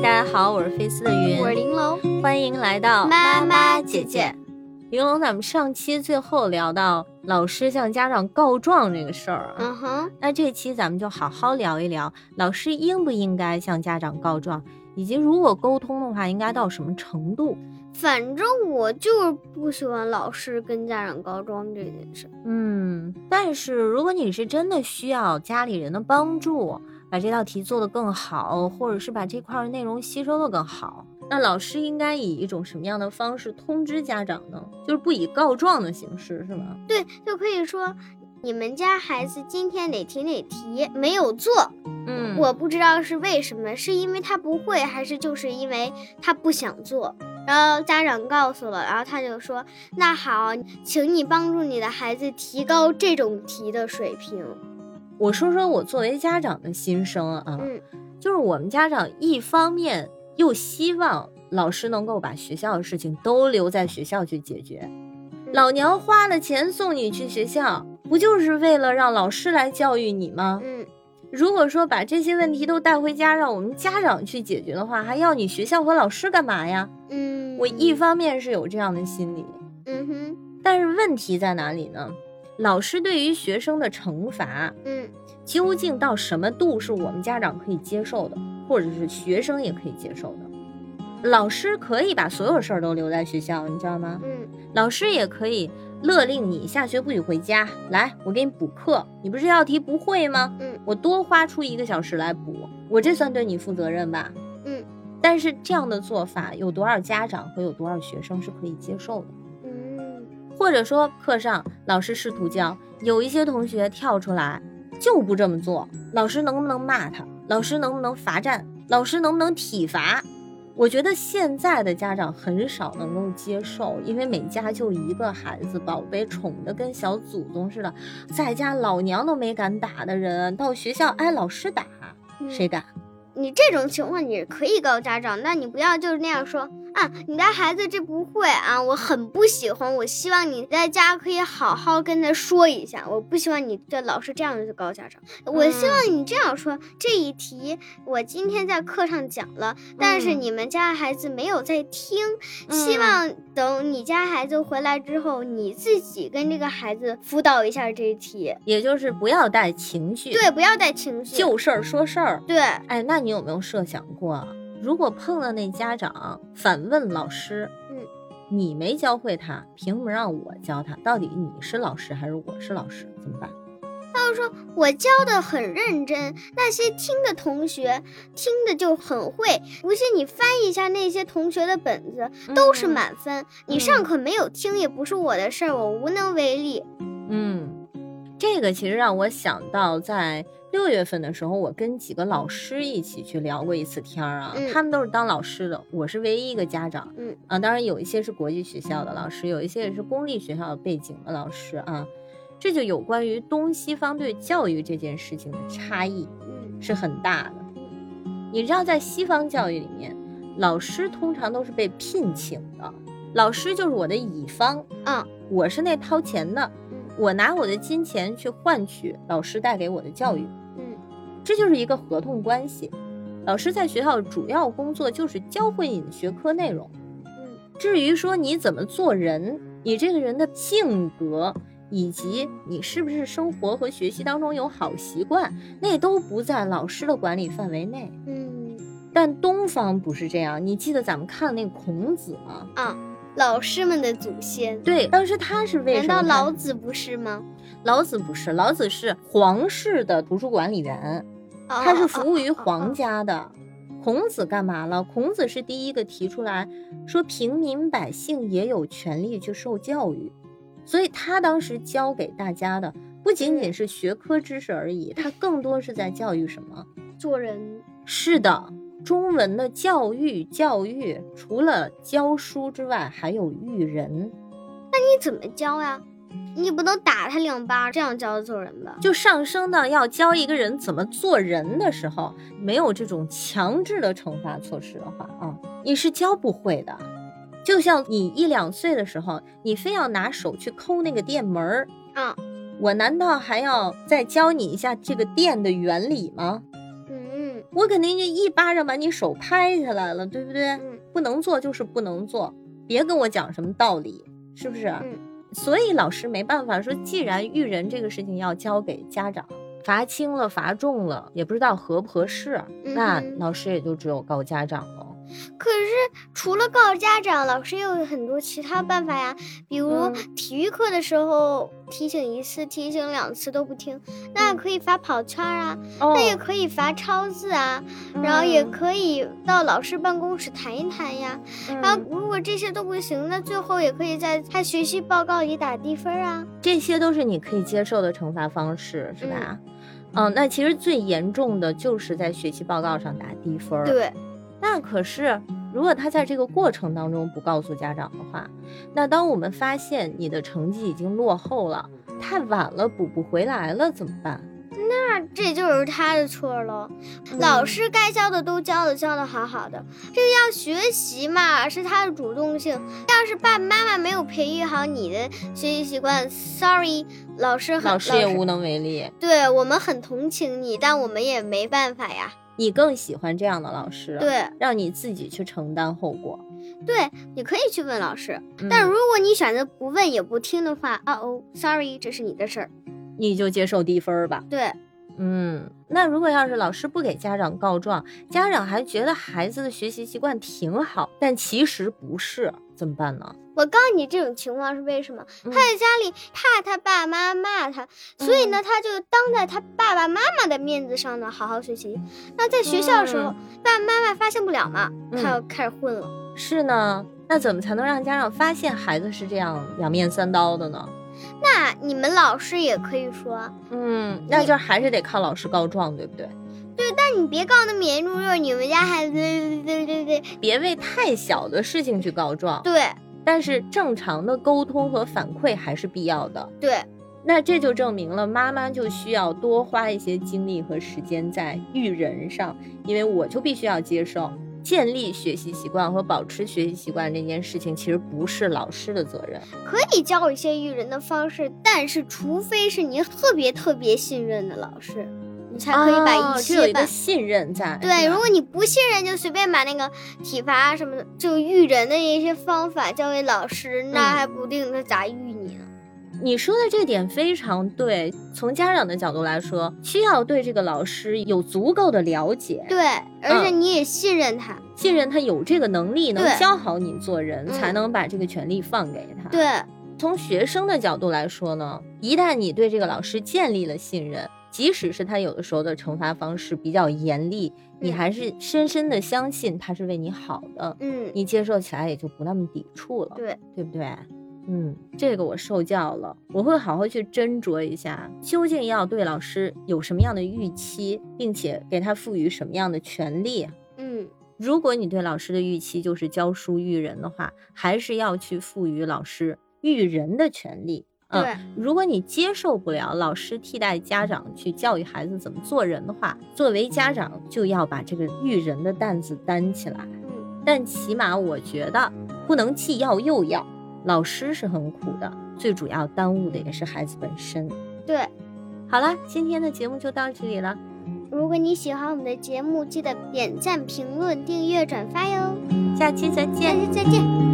大家好，我是菲斯的云，我是玲珑，欢迎来到妈妈姐姐。玲珑，咱们上期最后聊到老师向家长告状这个事儿，嗯哼，那这期咱们就好好聊一聊，老师应不应该向家长告状，以及如果沟通的话，应该到什么程度？反正我就是不喜欢老师跟家长告状这件事。嗯，但是如果你是真的需要家里人的帮助，把这道题做得更好，或者是把这块内容吸收得更好。那老师应该以一种什么样的方式通知家长呢？就是不以告状的形式，是吗？对，就可以说你们家孩子今天哪题哪题没有做，嗯，我不知道是为什么，是因为他不会，还是就是因为他不想做？然后家长告诉了，然后他就说：“那好，请你帮助你的孩子提高这种题的水平。”我说说我作为家长的心声啊，嗯，就是我们家长一方面。又希望老师能够把学校的事情都留在学校去解决。老娘花了钱送你去学校，不就是为了让老师来教育你吗？嗯，如果说把这些问题都带回家，让我们家长去解决的话，还要你学校和老师干嘛呀？嗯，我一方面是有这样的心理，嗯哼，但是问题在哪里呢？老师对于学生的惩罚，嗯，究竟到什么度是我们家长可以接受的？或者是学生也可以接受的，老师可以把所有事儿都留在学校，你知道吗？嗯，老师也可以勒令你下学不许回家。来，我给你补课，你不是这道题不会吗？嗯，我多花出一个小时来补，我这算对你负责任吧？嗯，但是这样的做法，有多少家长和有多少学生是可以接受的？嗯，或者说课上老师试图教，有一些同学跳出来就不这么做，老师能不能骂他？老师能不能罚站？老师能不能体罚？我觉得现在的家长很少能够接受，因为每家就一个孩子，宝贝宠得跟小祖宗似的，在家老娘都没敢打的人，到学校挨老师打，谁敢？你这种情况你可以告家长，但你不要就是那样说。啊，你家孩子这不会啊，我很不喜欢。我希望你在家可以好好跟他说一下，我不希望你的老师这样子告家长。我希望你这样说：这一题我今天在课上讲了，但是你们家孩子没有在听。希望等你家孩子回来之后，你自己跟这个孩子辅导一下这一题，也就是不要带情绪。对，不要带情绪，就事儿说事儿。对，哎，那你有没有设想过？如果碰到那家长反问老师，嗯，你没教会他，凭什么让我教他？到底你是老师还是我是老师？怎么办？他就说我教的很认真，那些听的同学听的就很会。不信你翻一下那些同学的本子，都是满分。你上课没有听也不是我的事儿，我无能为力。嗯，这个其实让我想到在。六月份的时候，我跟几个老师一起去聊过一次天儿啊，他们都是当老师的，我是唯一一个家长，嗯啊，当然有一些是国际学校的老师，有一些也是公立学校背景的老师啊，这就有关于东西方对教育这件事情的差异，嗯，是很大的。你知道，在西方教育里面，老师通常都是被聘请的，老师就是我的乙方，嗯，我是那掏钱的。我拿我的金钱去换取老师带给我的教育，嗯，这就是一个合同关系。老师在学校主要工作就是教会你的学科内容，嗯，至于说你怎么做人，你这个人的性格，以及你是不是生活和学习当中有好习惯，那都不在老师的管理范围内，嗯。但东方不是这样，你记得咱们看那个孔子吗？啊。老师们的祖先，对，当时他是为什么？难道老子不是吗？老子不是，老子是皇室的图书管理员，他是服务于皇家的。孔子干嘛了？孔子是第一个提出来说平民百姓也有权利去受教育，所以他当时教给大家的不仅仅是学科知识而已，他更多是在教育什么？做人。是的。中文的教育，教育除了教书之外，还有育人。那你怎么教呀？你不能打他两巴，这样教做人吧？就上升到要教一个人怎么做人的时候，没有这种强制的惩罚措施的话啊，你是教不会的。就像你一两岁的时候，你非要拿手去抠那个电门儿啊，我难道还要再教你一下这个电的原理吗？我肯定就一巴掌把你手拍下来了，对不对？嗯不能做就是不能做，别跟我讲什么道理，是不是？嗯所以老师没办法说，既然育人这个事情要交给家长，罚轻了罚重了，也不知道合不合适，那嗯老师也就只有告家长了。可是除了告诉家长，老师也有很多其他办法呀，比如嗯体育课的时候提醒一次、提醒两次都不听，那可以罚跑圈儿啊，哦那也可以罚抄字啊，然后也嗯可以到老师办公室谈一谈呀。然后嗯如果这些都不行，那最后也可以在他学习报告里打低分啊。这些都是你可以接受的惩罚方式，是吧？嗯，那其实最严重的就是在学习报告上打低分儿。对，那可是，如果他在这个过程当中不告诉家长的话，那当我们发现你的成绩已经落后了，太晚了，补不回来了，怎么办？那这就是他的错了。嗯老师该教的都教了，教的好好的。这个要学习嘛，是他的主动性。要是爸爸妈妈没有培育好你的学习习惯，sorry，老师很老师也无能为力。对我们很同情你，但我们也没办法呀。你更喜欢这样的老师，，对让你自己去承担后果。对，你可以去问老师，嗯但如果你选择不问也不听的话，啊哦，sorry，这是你的事儿。你就接受低分儿吧。对，嗯，那如果要是老师不给家长告状，家长还觉得孩子的学习习惯挺好，但其实不是，怎么办呢？我告诉你，这种情况是为什么？嗯他在家里怕他爸妈骂他，所以呢，他就当在他爸爸妈妈的面子上呢好好学习。那在学校的时候，爸爸妈妈发现不了嘛，嗯他要开始混了。是呢，那怎么才能让家长发现孩子是这样两面三刀的呢？那你们老师也可以说，嗯，那就还是得靠老师告状，对不对？但你别告那么严重，就是你们家孩子，对对对对别为太小的事情去告状，对但是正常的沟通和反馈还是必要的。对，那这就证明了妈妈就需要多花一些精力和时间在育人上，因为我就必须要接受建立学习习惯和保持学习习惯这件事情，其实不是老师的责任。可以教一些育人的方式，但是除非是你特别特别信任的老师，你才可以把哦一些办这有一个信任在。对，如果你不信任，就随便把那个体罚啊什么的，就育人的一些方法交给老师，那嗯还不定他咋育你呢。你说的这点非常对，从家长的角度来说，需要对这个老师有足够的了解，对，而且嗯你也信任他。信任他有这个能力，能教好你做人，嗯才能把这个权利放给他。对，从学生的角度来说呢，一旦你对这个老师建立了信任，即使是他有的时候的惩罚方式比较严厉，你嗯还是深深的相信他是为你好的，嗯，你接受起来也就不那么抵触了，对，对不对？嗯，这个我受教了，我会好好去斟酌一下，究竟要对老师有什么样的预期，并且给他赋予什么样的权利。嗯，如果你对老师的预期就是教书育人的话，还是要去赋予老师育人的权利。嗯对，如果你接受不了老师替代家长去教育孩子怎么做人的话，作为家长就要把这个育人的担子担起来。嗯，但起码我觉得不能既要又要，老师是很苦的，最主要耽误的也是孩子本身。对。好了，今天的节目就到这里了，如果你喜欢我们的节目，记得点赞、评论、订阅、转发哟。下期再见下。期再见。